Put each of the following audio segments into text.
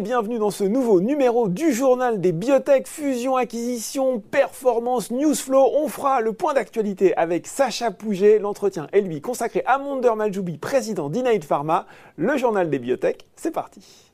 bienvenue dans ce nouveau numéro du journal des biotech, fusion, acquisition, performance, newsflow. On fera le point d'actualité avec Sacha Pouget. L'entretien est lui consacré à Monder Maljoubi, président d'Inaid Pharma. Le journal des biotech, c'est parti.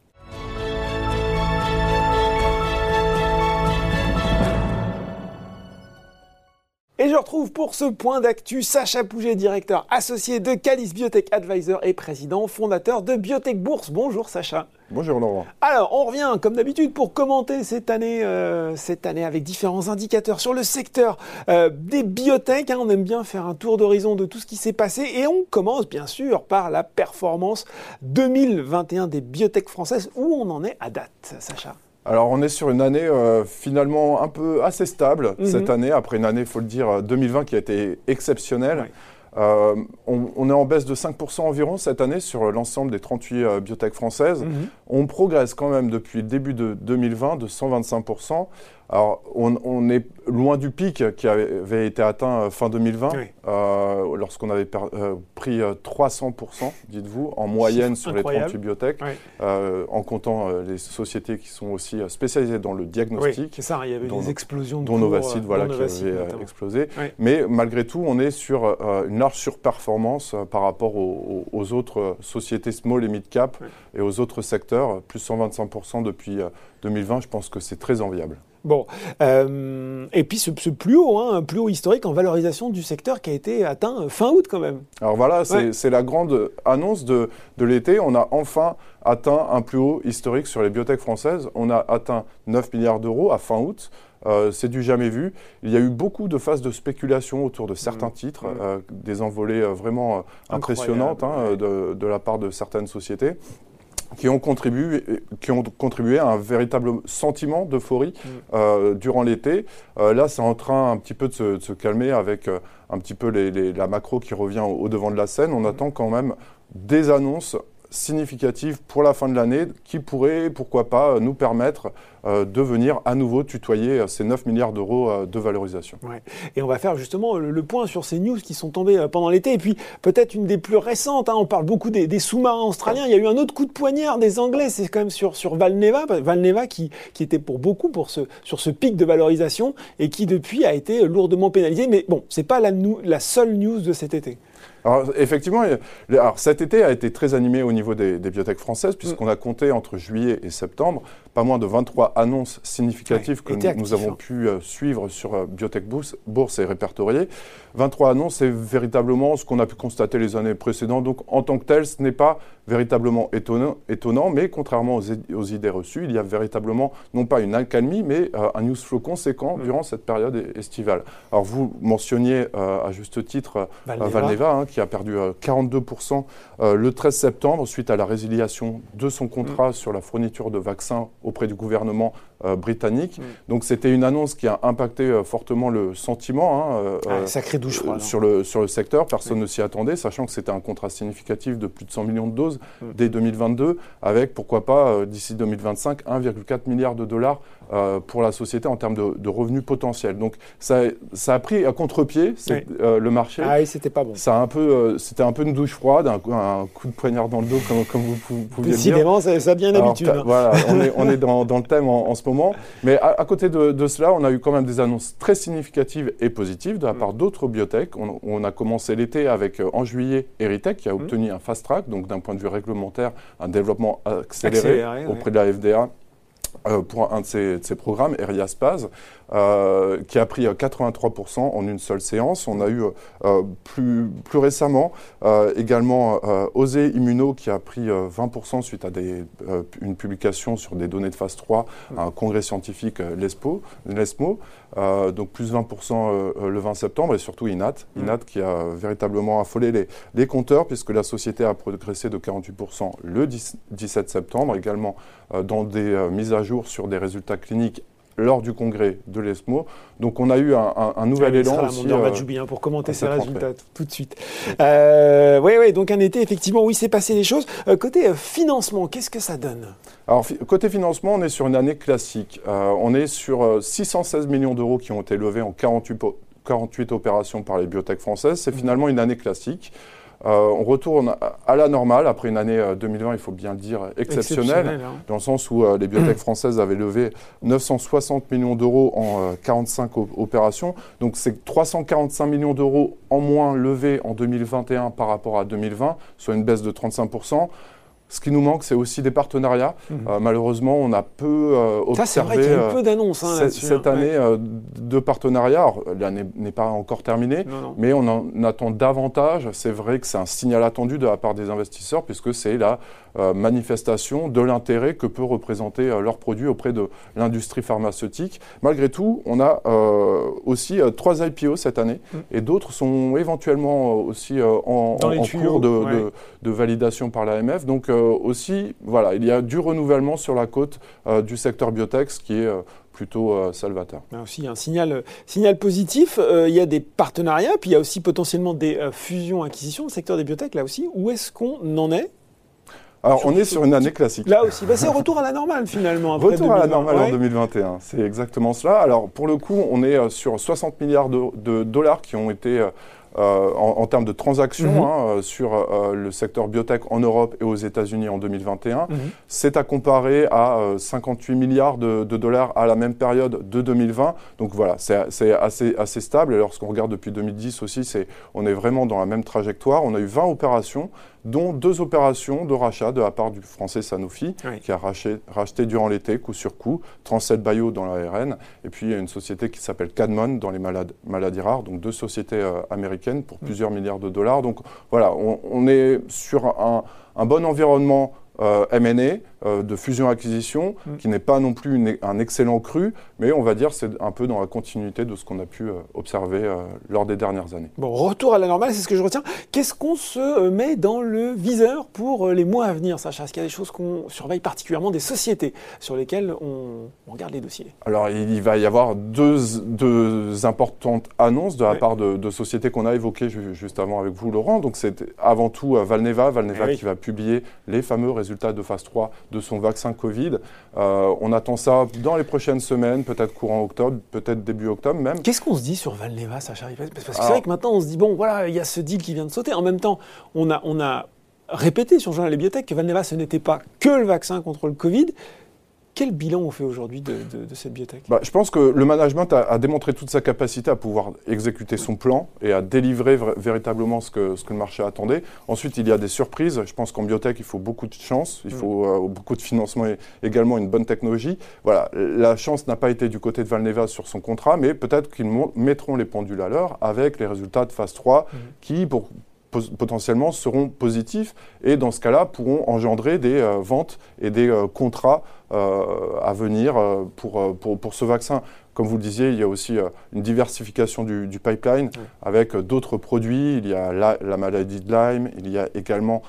Et je retrouve pour ce point d'actu Sacha Pouget, directeur associé de Calis Biotech Advisor et président fondateur de Biotech Bourse. Bonjour Sacha. Bonjour Laurent. Alors, on revient comme d'habitude pour commenter cette année, euh, cette année avec différents indicateurs sur le secteur euh, des biotech. Hein. on aime bien faire un tour d'horizon de tout ce qui s'est passé et on commence bien sûr par la performance 2021 des biotech françaises. Où on en est à date, Sacha? Alors on est sur une année euh, finalement un peu assez stable mhm. cette année, après une année, il faut le dire, 2020 euh, qui a été exceptionnelle. Euh, on, est en baisse de 5% environ cette année sur l'ensemble des 38 biotech françaises. Mhm. On progresse quand même depuis le début de 2020 de 125%. Alors, on, est loin du pic qui avait été atteint euh, fin 2020, euh, lorsqu'on avait euh, pris 300%, dites-vous, en moyenne sur les 38 biotech, en comptant les sociétés qui sont aussi spécialisées dans le diagnostic. c'est ça, il y avait des explosions de Dont Novacid, voilà, qui avait explosé. Mais malgré tout, on est sur une large surperformance par rapport aux, aux, autres sociétés small et mid cap et aux autres secteurs, plus 125% depuis 2020. Je pense que c'est très enviable. Bon, euh, et puis ce, plus haut, hein, un plus haut historique en valorisation du secteur qui a été atteint fin août quand même. Alors voilà, c'est la grande annonce de, de l'été. On a enfin atteint un plus haut historique sur les biotech françaises. On a atteint 9 milliards d'euros à fin août. Euh, c'est du jamais vu. Il y a eu beaucoup de phases de spéculation autour de certains mmh. titres, mmh. Euh, des envolées vraiment impressionnantes hein, de, de, la part de certaines sociétés qui ont contribué, qui ont contribué à un véritable sentiment d'euphorie mm. euh, durant l'été. Euh, là, c'est en train un petit peu de se, calmer avec euh, un petit peu la macro qui revient au, devant de la scène. On mm. attend quand même des annonces significative pour la fin de l'année qui pourrait, pourquoi pas, nous permettre euh, de venir à nouveau tutoyer euh, ces 9 milliards d'euros euh, de valorisation. Et on va faire justement le, point sur ces news qui sont tombées pendant l'été. Et puis peut-être une des plus récentes, hein, on parle beaucoup des, sous-marins australiens. Il y a eu un autre coup de poignard des Anglais, c'est quand même sur, Valneva, Valneva qui, qui était pour beaucoup pour ce, sur ce pic de valorisation et qui depuis a été lourdement pénalisé. Mais bon, c'est pas la seule news de cet été. Alors, effectivement, alors, cet été a été très animé au niveau des, des bibliothèques françaises, puisqu'on a compté entre juillet et septembre pas moins de 23 annonces significatives que nous, avons hein. pu euh, suivre sur euh, Biotech Bourse, et répertoriées. 23 annonces, c'est véritablement ce qu'on a pu constater les années précédentes. Donc, en tant que tel, ce n'est pas véritablement étonnant, étonnant mais contrairement aux, idées reçues, il y a véritablement non pas une accalmie, mais euh, un news flow conséquent mm. durant cette période estivale. Alors, vous mentionniez à juste titre Valneva, hein, qui a perdu 42% le 13 septembre suite à la résiliation de son contrat mm. sur la fourniture de vaccins auprès du gouvernement britannique. Mm. Donc c'était une annonce qui a impacté euh, fortement le sentiment hein, euh, ah, sacré douche sur, le, sur le secteur. Personne ne s'y attendait, sachant que c'était un contrat significatif de plus de 100 millions de doses mm. dès 2022, avec pourquoi pas d'ici 2025 1,4 milliard de dollars pour la société en termes de, revenus potentiels. Donc ça, ça a pris à contre-pied le marché. Ah oui, c'était pas bon. Ça a un peu, c'était un peu une douche froide, un, coup de poignard dans le dos, comme, comme vous pouviez dire. Décidément, ça, ça a bien l'habitude. Hein. Voilà, on est, on est dans, dans, le thème en, en ce moment mais à, côté de, cela, on a eu quand même des annonces très significatives et positives de la mm. part d'autres biotech. On, a commencé l'été avec, euh, en juillet, Eritech, qui a mm. obtenu un fast track, donc d'un point de vue réglementaire, un développement accéléré, auprès de la FDA. Euh, pour un de ces programmes, Eriaspaz, euh, qui a pris 83% en une seule séance. On a eu euh, plus, plus récemment également Osé Immuno qui a pris 20% suite à une publication sur des données de phase 3 à un congrès scientifique l'ESPO, l'ESMO. Donc plus 20% le 20 septembre et surtout INAT, mm. INAT qui a véritablement affolé les, les compteurs puisque la société a progressé de 48% le 17 septembre, également dans des mises à jour sur des résultats cliniques lors du congrès de l'ESMO. Donc on a eu un, nouvel élan aussi. Euh, pour commenter ces résultats tout de suite. oui, euh, oui, donc un été, effectivement, oui, c'est passé les choses. Euh, côté euh, financement, qu'est-ce que ça donne? Alors, côté financement, on est sur une année classique. on est sur 616 millions d'euros qui ont été levés en 48, 48 opérations par les biotech françaises. C'est mmh. finalement une année classique. On retourne à la normale après une année 2020, il faut bien le dire, exceptionnelle, hein. dans le sens où les bibliothèques françaises avaient levé 960 millions d'euros en 45 opérations. Donc c'est 345 millions d'euros en moins levés en 2021 par rapport à 2020, soit une baisse de 35%. Ce qui nous manque, c'est aussi des partenariats. Mhm. Euh, malheureusement, on a peu euh, observé Ça, vrai qu'il y a eu peu d'annonces hein, cette, cette hein. année euh, de partenariats. L'année n'est pas encore terminée, mais on en attend davantage. C'est vrai que c'est un signal attendu de la part des investisseurs, puisque c'est la euh, manifestation de l'intérêt que peut représenter euh, leur produit auprès de l'industrie pharmaceutique. Malgré tout, on a euh, aussi trois IPO cette année mm. et d'autres sont éventuellement aussi en, cours de, de, validation par l'AMF. Donc aussi, voilà, il y a du renouvellement sur la côte du secteur biotech, ce qui est plutôt salvateur. Il y a aussi un signal, signal positif. il y a des partenariats, puis il y a aussi potentiellement des fusions-acquisitions. Le secteur des biotech, là aussi, où est-ce qu'on en est alors, on est sur une année classique. Là aussi, bah, c'est retour à la normale finalement. retour à la normale en 2021, c'est exactement cela. Alors, pour le coup, on est euh, sur 60 milliards de, dollars qui ont été euh, euh, en, termes de transactions mhm. hein, sur le secteur biotech en Europe et aux États-Unis en 2021. Mhm. C'est à comparer à 58 milliards de, dollars à la même période de 2020. Donc voilà, c'est assez, assez stable. Et lorsqu'on regarde depuis 2010 aussi, on est vraiment dans la même trajectoire. On a eu 20 opérations dont deux opérations de rachat de la part du français Sanofi, qui a racheté, durant l'été, coup sur coup, Transcell Bio dans l'ARN, et puis une société qui s'appelle Cadmon dans les maladies rares, donc deux sociétés euh, américaines pour mm. plusieurs milliards de dollars. Donc voilà, on, est sur un, un bon environnement euh, M&A, euh, de fusion-acquisition, mm. qui n'est pas non plus un excellent cru, mais on va dire c'est un peu dans la continuité de ce qu'on a pu euh, observer lors des dernières années. Bon, retour à la normale, c'est ce que je retiens. Qu'est-ce qu'on se met dans le viseur pour les mois à venir, Sacha? Est-ce qu'il y a des choses qu'on surveille particulièrement, des sociétés sur lesquelles on, regarde les dossiers? Alors, il va y avoir deux, deux importantes annonces de la part de, sociétés qu'on a évoquées juste avant avec vous, Laurent. Donc, c'est avant tout Valneva, Valneva ah qui va publier les fameux résultats de phase 3 de son vaccin Covid. Euh, on attend ça dans les prochaines semaines, peut-être courant octobre, peut-être début octobre même. Qu'est-ce qu'on se dit sur Valneva, Sacha Parce que c'est vrai que maintenant on se dit, bon voilà, il y a ce deal qui vient de sauter. En même temps, on a, on a répété sur Journal et Biotech que Valneva, ce n'était pas que le vaccin contre le Covid. Quel bilan on fait aujourd'hui de, cette biotech? Bah, Je pense que le management a, démontré toute sa capacité à pouvoir exécuter son plan et à délivrer véritablement ce que, ce que, le marché attendait. Ensuite, il y a des surprises. Je pense qu'en biotech, il faut beaucoup de chance, il faut mm. euh, beaucoup de financement et également une bonne technologie. Voilà, la chance n'a pas été du côté de Valneva sur son contrat, mais peut-être qu'ils mettront les pendules à l'heure avec les résultats de phase 3 mm. qui, pour, potentiellement seront positifs et dans ce cas-là pourront engendrer des euh, ventes et des euh, contrats euh, à venir pour, pour, pour, ce vaccin. Comme vous le disiez, il y a aussi une diversification du, pipeline avec d'autres produits. Il y a la, maladie de Lyme, il y a également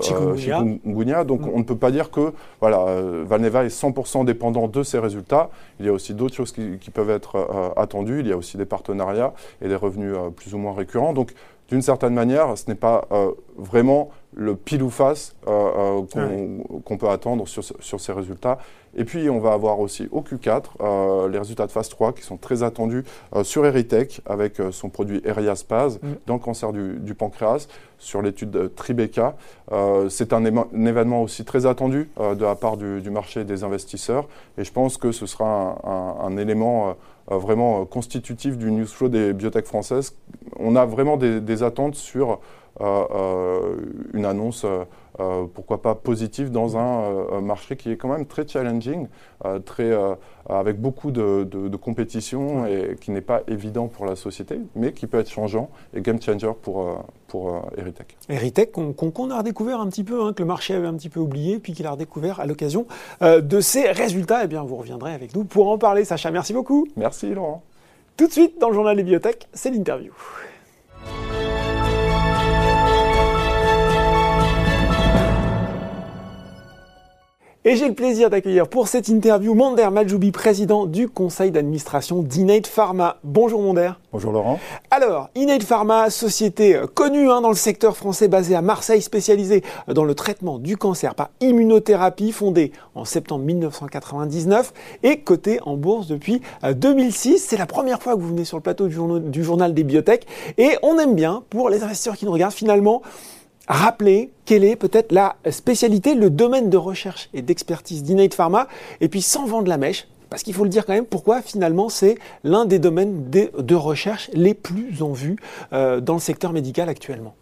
chikungunya. Donc mm. on ne peut pas dire que voilà, Valneva est 100% dépendant de ces résultats. Il y a aussi d'autres choses qui, qui peuvent être attendues. Il y a aussi des partenariats et des revenus plus ou moins récurrents. Donc d'une certaine manière, ce n'est pas euh, vraiment le pile ou face euh, euh, qu'on peut attendre sur, sur, ces résultats. Et puis, on va avoir aussi au Q4 les résultats de phase 3 qui sont très attendus sur Eritech avec son produit Eriaspase mm. dans le cancer du, pancréas, sur l'étude Tribeca. C'est un, événement aussi très attendu de la part du, marché des investisseurs et je pense que ce sera un, un élément vraiment constitutif du news flow des biotech françaises. On a vraiment des, attentes sur euh, une annonce, pourquoi pas positive, dans un marché qui est quand même très challenging, très, avec beaucoup de, compétition et qui n'est pas évident pour la société, mais qui peut être changeant et game changer pour, pour Eritech. Eritech, qu'on a redécouvert un petit peu, hein, que le marché avait un petit peu oublié, puis qu'il a redécouvert à l'occasion de ses résultats. Eh bien, vous reviendrez avec nous pour en parler. Sacha, merci beaucoup. Merci Laurent. Tout de suite, dans le journal des bibliothèques, c'est l'interview. Et j'ai le plaisir d'accueillir pour cette interview Monder Majoubi, président du conseil d'administration d'Innate Pharma. Bonjour Monder. Bonjour Laurent. Alors, Innate Pharma, société connue hein, dans le secteur français basée à Marseille, spécialisée dans le traitement du cancer par immunothérapie, fondée en septembre 1999 et cotée en bourse depuis 2006. C'est la première fois que vous venez sur le plateau du journal, du journal des biotech et on aime bien, pour les investisseurs qui nous regardent, finalement, rappeler quelle est peut-être la spécialité, le domaine de recherche et d'expertise d'Innate Pharma, et puis sans vendre la mèche, parce qu'il faut le dire quand même, pourquoi finalement c'est l'un des domaines de, recherche les plus en vue euh, dans le secteur médical actuellement?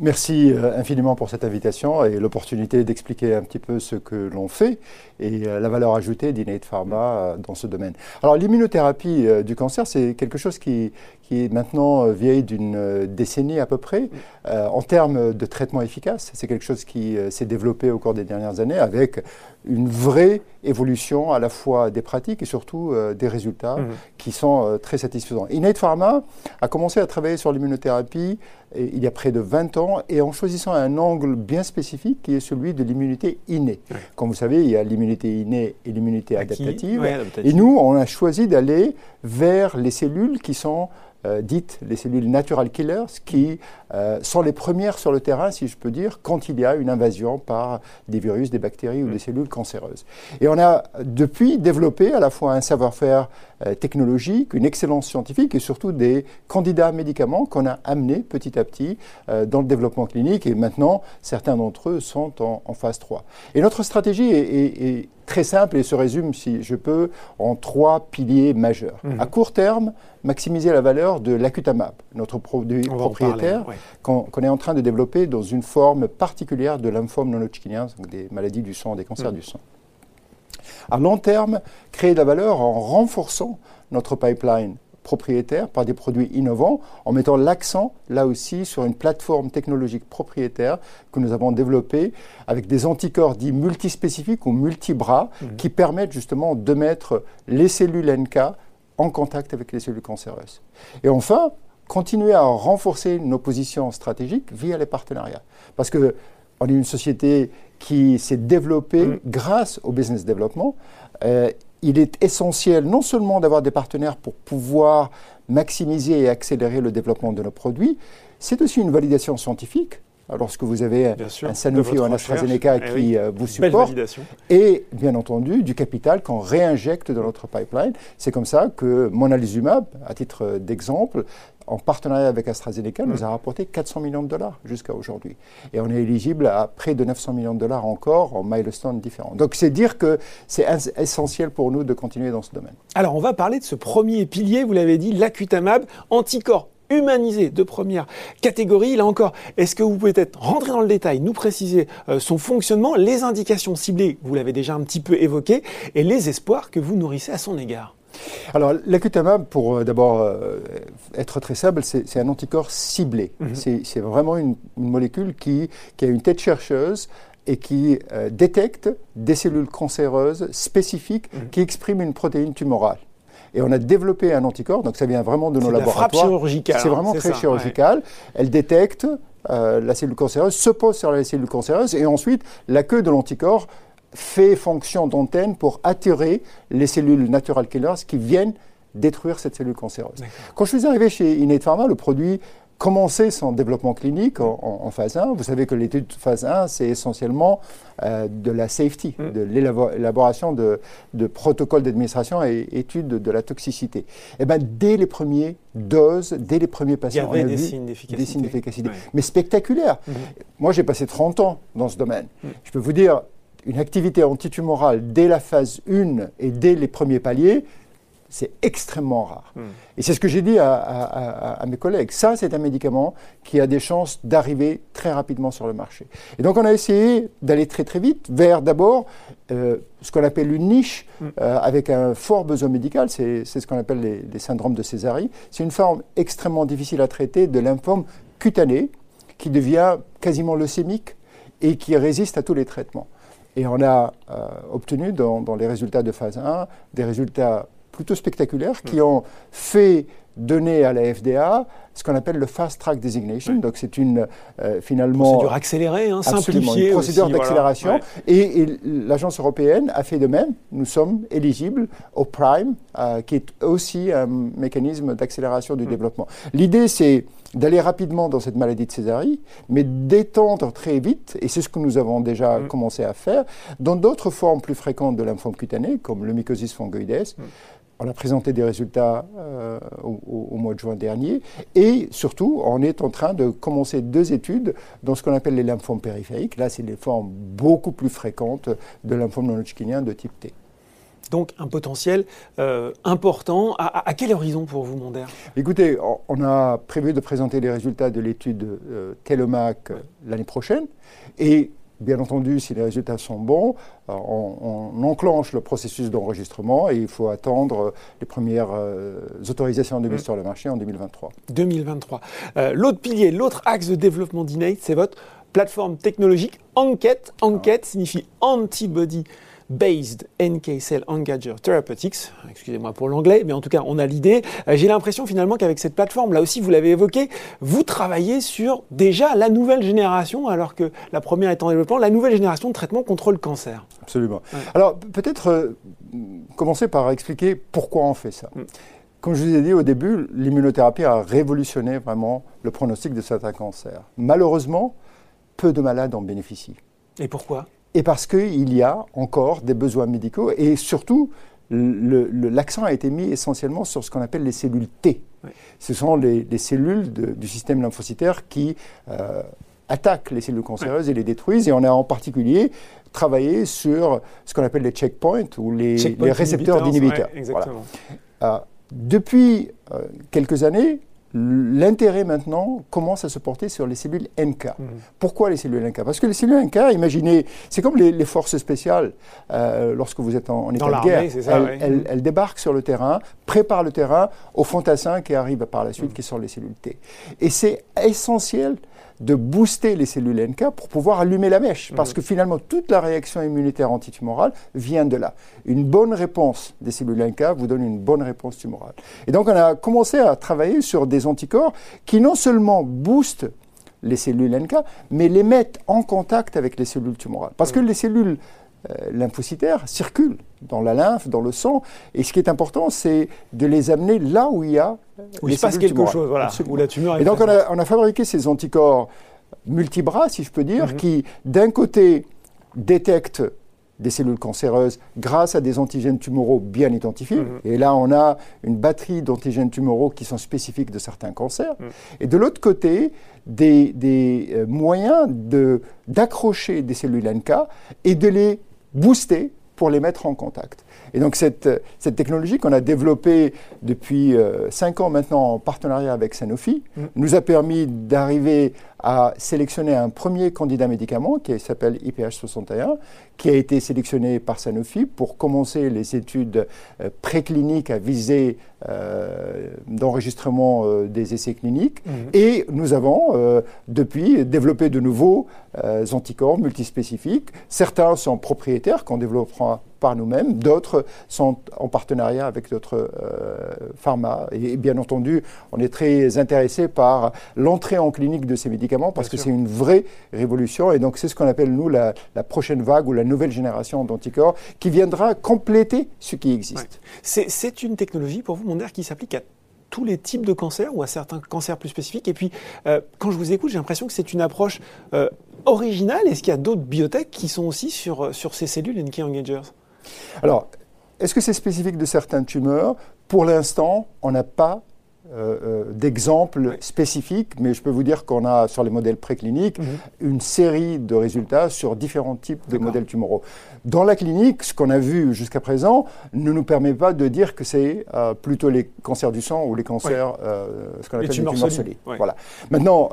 Merci euh, infiniment pour cette invitation et l'opportunité d'expliquer un petit peu ce que l'on fait et euh, la valeur ajoutée d'Innate Pharma dans ce domaine. Alors l'immunothérapie du cancer, c'est quelque chose qui, qui est maintenant vieille d'une décennie à peu près. en termes de traitement efficace, c'est quelque chose qui s'est développé au cours des dernières années avec une vraie évolution à la fois des pratiques et surtout euh, des résultats mhm. qui sont euh, très satisfaisants. Innate Pharma a commencé à travailler sur l'immunothérapie il y a près de 20 ans et en choisissant un angle bien spécifique qui est celui de l'immunité innée. Comme vous savez, il y a l'immunité innée et l'immunité adaptative. Et nous, on a choisi d'aller vers les cellules qui sont euh, dites les cellules natural killers, qui euh, sont les premières sur le terrain, si je peux dire, quand il y a une invasion par des virus, des bactéries ou des cellules cancéreuses. Et on a depuis développé à la fois un savoir-faire euh, technologique, une excellence scientifique et surtout des candidats médicaments qu'on a amenés petit à petit dans le développement clinique et maintenant certains d'entre eux sont en, phase 3. Et notre stratégie est, très simple et se résume, si je peux, en trois piliers majeurs. Mmh. À court terme, maximiser la valeur de l'acutamab, notre produit propriétaire qu'on est en train de développer dans une forme particulière de lymphome non-hodgkinien, donc des maladies du sang, des cancers mm. du sang. À long terme, créer de la valeur en renforçant notre pipeline propriétaire par des produits innovants, en mettant l'accent là aussi sur une plateforme technologique propriétaire que nous avons développée avec des anticorps dits multispécifiques ou multibras mm. qui permettent justement de mettre les cellules NK en contact avec les cellules cancéreuses. Et enfin, continuer à renforcer nos positions stratégiques via les partenariats. Parce que on est une société qui s'est développée mm. grâce au business development. Euh, il est essentiel non seulement d'avoir des partenaires pour pouvoir maximiser et accélérer le développement de nos produits, c'est aussi une validation scientifique lorsque vous avez un Sanofi ou un AstraZeneca eh qui euh, vous supporte, et bien entendu du capital qu'on réinjecte dans notre pipeline. C'est comme ça que Monalizumab, à titre d'exemple, en partenariat avec AstraZeneca, nous mm. a rapporté 400 millions de dollars jusqu'à aujourd'hui. Et on est éligible à près de 900 millions de dollars encore en milestones différents. Donc c'est dire que c'est essentiel pour nous de continuer dans ce domaine. Alors on va parler de ce premier pilier, vous l'avez dit, l'acutamab, anticorps humanisé de première catégorie. Là encore, est-ce que vous pouvez peut-être rentrer dans le détail, nous préciser euh, son fonctionnement, les indications ciblées, vous l'avez déjà un petit peu évoqué, et les espoirs que vous nourrissez à son égard alors, l'acutamab, pour euh, d'abord euh, être très simple, c'est un anticorps ciblé. Mhm. C'est vraiment une, molécule qui, a une tête chercheuse et qui détecte des cellules cancéreuses spécifiques mhm. qui expriment une protéine tumorale. Et on a développé un anticorps, donc ça vient vraiment de nos laboratoires. C'est chirurgicale. C'est vraiment très chirurgical. Elle détecte euh, la cellule cancéreuse, se pose sur la cellule cancéreuse, et ensuite la queue de l'anticorps fait fonction d'antenne pour attirer les cellules natural killers qui viennent détruire cette cellule cancéreuse. Quand je suis arrivé chez Innate Pharma, le produit commencer son développement clinique en, phase 1. Vous savez que l'étude de phase 1, c'est essentiellement euh, de la safety, mm. de l'élaboration de, protocoles d'administration et études de, la toxicité. Et eh ben, dès les premières doses, dès les premiers patients, on a des, vu signes des signes d'efficacité. Mais spectaculaires. Mm. Moi, j'ai passé 30 ans dans ce domaine. Mm. Je peux vous dire, une activité antitumorale dès la phase 1 et dès les premiers paliers, c'est extrêmement rare. Hmm. Et c'est ce que j'ai dit à, mes collègues. Ça, c'est un médicament qui a des chances d'arriver très rapidement sur le marché. Et donc, on a essayé d'aller très très vite vers d'abord euh, ce qu'on appelle une niche hmm. euh, avec un fort besoin médical. C'est ce qu'on appelle les, syndromes de Césari. C'est une forme extrêmement difficile à traiter de lymphome cutané qui devient quasiment leucémique et qui résiste à tous les traitements. Et on a euh, obtenu dans, dans, les résultats de phase 1 des résultats plutôt spectaculaires qui ont fait donné à la FDA ce qu'on appelle le fast track designation. Donc c'est une euh, finalement procédure accélérée, hein, simplifiée, une procédure d'accélération. Et, l'agence européenne a fait de même. Nous sommes éligibles au Prime, euh, qui est aussi un mécanisme d'accélération du mm. développement. L'idée c'est d'aller rapidement dans cette maladie de Césarie, mais d'étendre très vite, et c'est ce que nous avons déjà mm. commencé à faire, dans d'autres formes plus fréquentes de lymphome cutané, comme le mycosis fungoides. Mm. On a présenté des résultats euh, au, mois de juin dernier. Et surtout, on est en train de commencer deux études dans ce qu'on appelle les lymphomes périphériques. Là, c'est des formes beaucoup plus fréquentes de lymphome non-hodgkinien de type T. Donc un potentiel euh, important. À, quel horizon pour vous, Mondaire Écoutez, on a prévu de présenter les résultats de l'étude euh, Telomac euh, l'année prochaine. Et bien entendu, si les résultats sont bons, on, enclenche le processus d'enregistrement et il faut attendre les premières autorisations de mise mm. sur le marché en 2023. 2023. l'autre pilier, l'autre axe de développement d'Innate, c'est votre plateforme technologique Enquête. Enquête signifie Antibody Based NK Cell Engager Therapeutics. Excusez-moi pour l'anglais, mais en tout cas, on a l'idée. Euh, j'ai l'impression finalement qu'avec cette plateforme, là aussi, vous l'avez évoqué, vous travaillez sur déjà la nouvelle génération, alors que la première est en développement, la nouvelle génération de traitement contre le cancer. Absolument. Alors, peut-être euh, commencer par expliquer pourquoi on fait ça. Mm. Comme je vous ai dit au début, l'immunothérapie a révolutionné vraiment le pronostic de certains cancers. Malheureusement, peu de malades en bénéficient. Et pourquoi? Et parce qu'il y a encore des besoins médicaux et surtout l'accent a été mis essentiellement sur ce qu'on appelle les cellules T. Ce sont les, cellules du système lymphocytaire qui euh, attaquent les cellules cancéreuses et les détruisent. Et on a en particulier travaillé sur ce qu'on appelle les checkpoints ou les, récepteurs d'inhibiteurs. Euh, depuis euh, quelques années, L'intérêt maintenant commence à se porter sur les cellules NK. Mhm. Pourquoi les cellules NK Parce que les cellules NK, imaginez, c'est comme les, forces spéciales euh, lorsque vous êtes en, état de guerre. elles, débarquent sur le terrain, préparent le terrain aux fantassins qui arrivent par la suite, mhm. qui sont les cellules T. Et c'est essentiel de booster les cellules NK pour pouvoir allumer la mèche. Parce que finalement, toute la réaction immunitaire antitumorale vient de là. Une bonne réponse des cellules NK vous donne une bonne réponse tumorale. Et donc, on a commencé à travailler sur des anticorps qui non seulement boostent les cellules NK, mais les mettent en contact avec les cellules tumorales. Parce que les cellules euh, lymphocytaires circulent dans la lymphe, dans le sang. Et ce qui est important, c'est de les amener là où il y a où il se passe quelque chose, voilà, où la tumeur est Et donc on a, on a, fabriqué ces anticorps multibras, si je peux dire, mhm. qui d'un côté détectent des cellules cancéreuses grâce à des antigènes tumoraux bien identifiés. Mhm. Et là, on a une batterie d'antigènes tumoraux qui sont spécifiques de certains cancers. Mhm. Et de l'autre côté, des, des euh, moyens d'accrocher des cellules NK et de les booster pour les mettre en contact. Et donc cette, cette technologie qu'on a développée depuis euh, cinq ans maintenant en partenariat avec Sanofi mm. nous a permis d'arriver à sélectionner un premier candidat médicament qui s'appelle IPH61, qui a été sélectionné par Sanofi pour commencer les études euh, précliniques à visée euh, d'enregistrement des essais cliniques. Mm. Et nous avons depuis développé de nouveaux anticorps multispécifiques. Certains sont propriétaires qu'on développera par nous-mêmes, d'autres sont en partenariat avec d'autres euh, pharma. Et bien entendu, on est très intéressé par l'entrée en clinique de ces médicaments parce que c'est une vraie révolution. Et donc, c'est ce qu'on appelle, nous, la, prochaine vague ou la nouvelle génération d'anticorps qui viendra compléter ce qui existe. C'est une technologie, pour vous, mon air, qui s'applique à tous les types de cancers ou à certains cancers plus spécifiques. Et puis, euh, quand je vous écoute, j'ai l'impression que c'est une approche euh, originale. Est-ce qu'il y a d'autres biotech qui sont aussi sur, sur ces cellules NK Engagers? Alors, est-ce que c'est spécifique de certaines tumeurs? Pour l'instant, on n'a pas euh, euh, d'exemples spécifiques, mais je peux vous dire qu'on a sur les modèles précliniques mhm. une série de résultats sur différents types de modèles tumoraux. Dans la clinique, ce qu'on a vu jusqu'à présent ne nous permet pas de dire que c'est euh, plutôt les cancers du sang ou les cancers, ce qu'on appelle les tumeurs, solides. Voilà. Maintenant,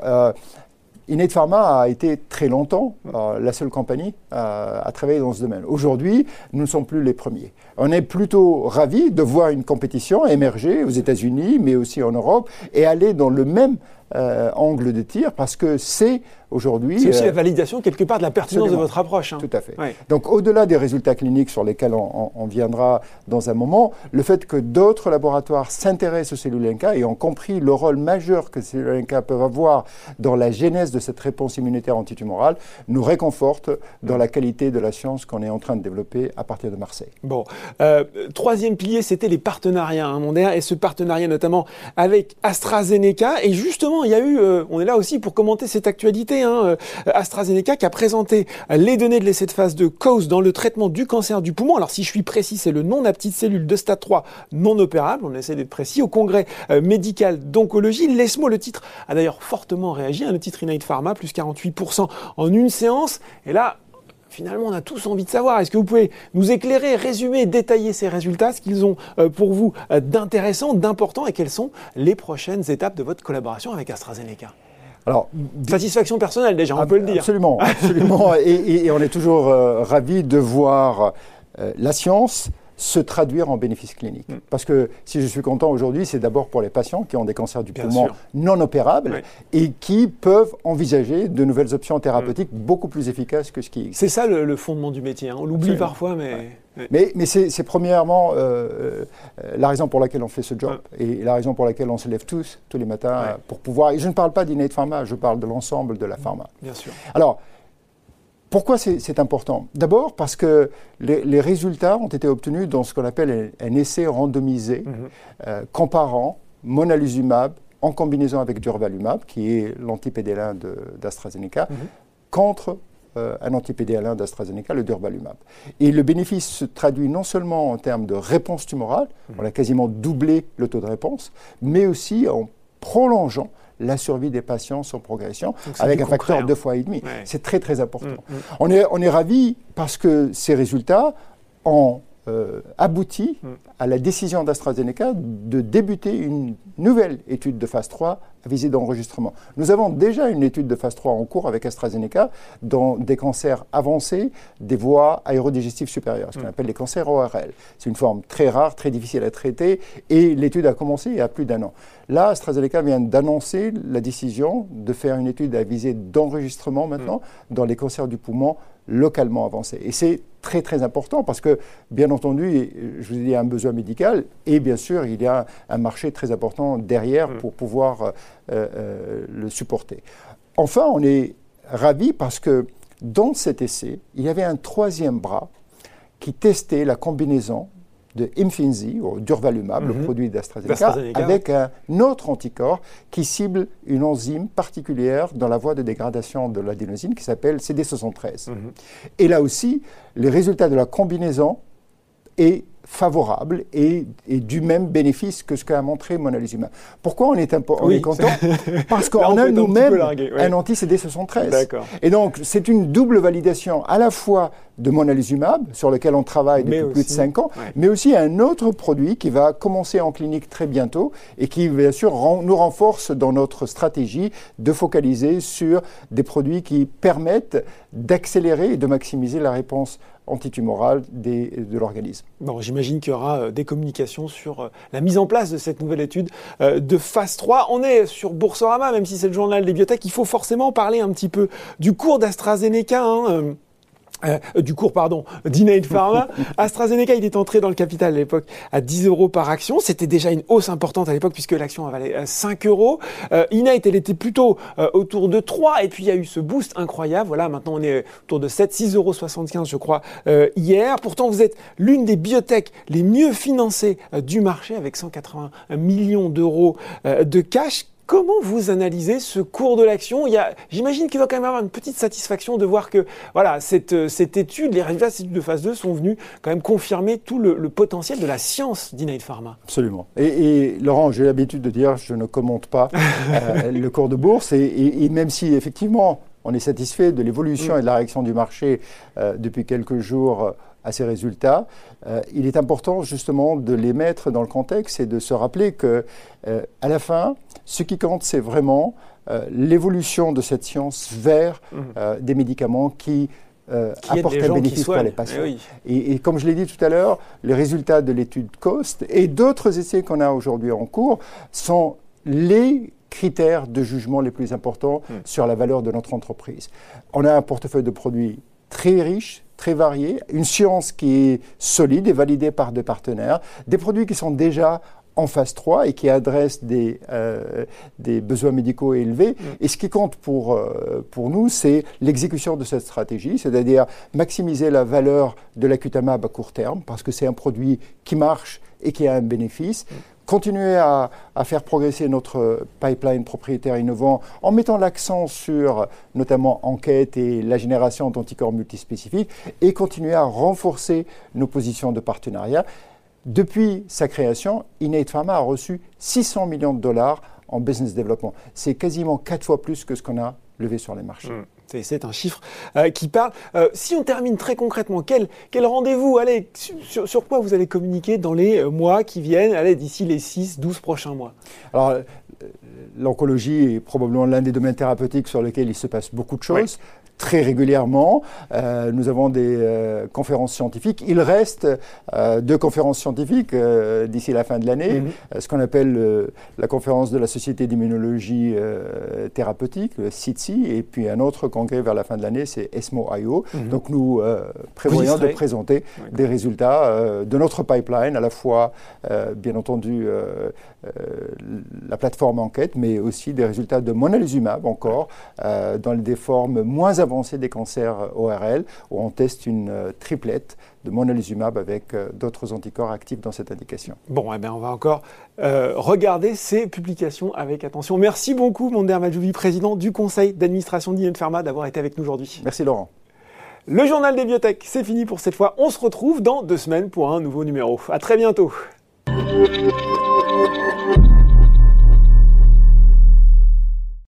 Innate Pharma a été très longtemps euh, la seule compagnie euh, à travailler dans ce domaine. Aujourd'hui, nous ne sommes plus les premiers. On est plutôt ravis de voir une compétition émerger aux États-Unis, mais aussi en Europe, et aller dans le même angle de tir parce que c'est aujourd'hui. C'est aussi la validation quelque part de la pertinence de votre approche. Hein. Tout à fait. Donc au-delà des résultats cliniques sur lesquels on, viendra dans un moment, le fait que d'autres laboratoires s'intéressent aux cellules NK et ont compris le rôle majeur que NK peuvent avoir dans la genèse de cette réponse immunitaire antitumorale nous réconforte dans la qualité de la science qu'on est en train de développer à partir de Marseille. Bon, euh, troisième pilier, c'était les partenariats hein, mondiaux et ce partenariat notamment avec AstraZeneca. Et justement, il y a eu, euh, on est là aussi pour commenter cette actualité, hein, euh, AstraZeneca qui a présenté les données de l'essai de phase de COASE dans le traitement du cancer du poumon. Alors si je suis précis, c'est le la petite cellule de stade 3 non opérable, on essaie d'être précis, au congrès médical d'oncologie. Laisse-moi le titre a d'ailleurs fortement réagi, hein, le titre Innate Pharma, plus 48% en une séance. Et là, finalement, on a tous envie de savoir. Est-ce que vous pouvez nous éclairer, résumer, détailler ces résultats, ce qu'ils ont euh, pour vous euh, d'intéressant, d'important et quelles sont les prochaines étapes de votre collaboration avec AstraZeneca? Alors, satisfaction personnelle déjà, on peut le dire. Absolument, absolument. et, on est toujours euh, ravis de voir la science se traduire en bénéfices cliniques. Mm. Parce que si je suis content aujourd'hui, c'est d'abord pour les patients qui ont des cancers du poumon non opérables et qui peuvent envisager de nouvelles options thérapeutiques mm. beaucoup plus efficaces que ce qui C'est ça le, fondement du métier. Hein. On l'oublie parfois, mais... Mais, mais c'est premièrement euh, euh, la raison pour laquelle on fait ce job et la raison pour laquelle on se lève tous, tous les matins, pour pouvoir. Et je ne parle pas d'Innate Pharma, je parle de l'ensemble de la pharma. Bien sûr. Alors, pourquoi c'est important? D'abord parce que les, résultats ont été obtenus dans ce qu'on appelle un, essai randomisé mhm. euh, comparant monalizumab en combinaison avec durvalumab, qui est l'anti-PD1 d'AstraZeneca, mhm. contre euh, un anti-PD1 d'AstraZeneca, le durvalumab. Et le bénéfice se traduit non seulement en termes de réponse tumorale, mhm. on a quasiment doublé le taux de réponse, mais aussi en prolongeant la survie des patients sans progression, avec un facteur hein. deux fois et demi. C'est très très important. Mm, mm. On est, on est ravis parce que ces résultats ont euh, abouti mm. à la décision d'AstraZeneca de débuter une nouvelle étude de phase 3 à visée d'enregistrement. Nous avons déjà une étude de phase 3 en cours avec AstraZeneca dans des cancers avancés des voies aérodigestives supérieures, ce qu'on appelle les cancers ORL. C'est une forme très rare, très difficile à traiter, et l'étude a commencé il y a plus d'un an. Là, AstraZeneca vient d'annoncer la décision de faire une étude à visée d'enregistrement maintenant dans les cancers du poumon localement avancés. Et c'est très très important parce que, bien entendu, je vous ai dit, il y a un besoin médical et bien sûr, il y a un marché très important derrière mm. pour pouvoir euh, euh, le supporter. Enfin, on est ravis parce que dans cet essai, il y avait un troisième bras qui testait la combinaison de Imfinzi, ou durvalumab, le mhm. produit d'AstraZeneca, avec un autre anticorps qui cible une enzyme particulière dans la voie de dégradation de l'adénosine qui s'appelle CD73. Mhm. Et là aussi, les résultats de la combinaison est favorable et, du même bénéfice que ce qu'a montré monalizumab. Pourquoi on est, on est content Parce qu'on a nous-mêmes un, anti-CD73. Et donc, c'est une double validation à la fois de monalizumab, sur lequel on travaille depuis plus de 5 ans, mais aussi un autre produit qui va commencer en clinique très bientôt et qui, bien sûr, nous renforce dans notre stratégie de focaliser sur des produits qui permettent d'accélérer et de maximiser la réponse antitumorale de l'organisme. Bon, j'imagine qu'il y aura euh, des communications sur euh, la mise en place de cette nouvelle étude euh, de phase 3. On est sur Boursorama, même si c'est le journal des biotech, il faut forcément parler un petit peu du cours d'AstraZeneca. Hein, euh, du cours, pardon, d'Innate Pharma. AstraZeneca, il est entré dans le capital à l'époque à 10 euros par action. C'était déjà une hausse importante à l'époque puisque l'action valait 5 euros. Euh, Innate, elle était plutôt euh, autour de 3 et puis il y a eu ce boost incroyable. Voilà, maintenant on est autour de 7, 6,75 euros, je crois, hier. Pourtant, vous êtes l'une des biotech les mieux financées du marché avec 180 millions d'euros de cash. Comment vous analysez ce cours de l'action? J'imagine qu'il doit quand même avoir une petite satisfaction de voir que voilà, cette, euh, cette étude, les résultats de cette étude de phase 2 sont venus quand même confirmer tout le, potentiel de la science d'Innate Pharma. Absolument. Et, Laurent, j'ai l'habitude de dire, je ne commente pas euh, le cours de bourse. Et, même si effectivement, on est satisfait de l'évolution mm. et de la réaction du marché euh, depuis quelques jours à ces résultats, il est important justement de les mettre dans le contexte et de se rappeler que à la fin, ce qui compte, c'est vraiment euh, l'évolution de cette science vers euh, des médicaments qui, euh, apportent un bénéfice pour les patients. Eh et, comme je l'ai dit tout à l'heure, les résultats de l'étude COST et d'autres essais qu'on a aujourd'hui en cours sont les critères de jugement les plus importants hmm. sur la valeur de notre entreprise. On a un portefeuille de produits très riche, très varié, une science qui est solide et validée par des partenaires, des produits qui sont déjà en phase 3 et qui adressent des, euh, des besoins médicaux élevés. Mm. Et ce qui compte pour, euh, pour nous, c'est l'exécution de cette stratégie, c'est-à-dire maximiser la valeur de l'acutamab à court terme, parce que c'est un produit qui marche et qui a un bénéfice. Mm continuer à, faire progresser notre pipeline propriétaire innovant en mettant l'accent sur notamment enquête et la génération d'anticorps multispécifiques et continuer à renforcer nos positions de partenariat. Depuis sa création, Innate Pharma a reçu 600 millions de dollars en business development. C'est quasiment quatre fois plus que ce qu'on a levé sur les marchés. Mmh. C'est un chiffre euh, qui parle. Euh, si on termine très concrètement, quel, quel rendez-vous allez, sur, quoi vous allez communiquer dans les euh, mois qui viennent, allez, d'ici les 6-12 prochains mois? Alors, l'oncologie est probablement l'un des domaines thérapeutiques sur lesquels il se passe beaucoup de choses très régulièrement. Euh, nous avons des euh, conférences scientifiques. Il reste euh, deux conférences scientifiques d'ici la fin de l'année, mhm. ce qu'on appelle la conférence de la Société d'immunologie thérapeutique, le CITSI, et puis un autre congrès vers la fin de l'année, c'est ESMO-IO. Mhm. Donc nous prévoyons de présenter des résultats de notre pipeline, à la fois, bien entendu, la plateforme enquête, mais aussi des résultats de monalizumab encore, dans des formes moins avancées des cancers euh, ORL, où on teste une euh, triplette de monalizumab avec euh, d'autres anticorps actifs dans cette indication. Bon, eh bien, on va encore regarder ces publications avec attention. Merci beaucoup, Monder Majoubi, président du conseil d'administration d'Inen Pharma, d'avoir été avec nous aujourd'hui. Merci, Laurent. Le journal des biotech, c'est fini pour cette fois. On se retrouve dans deux semaines pour un nouveau numéro. À très bientôt.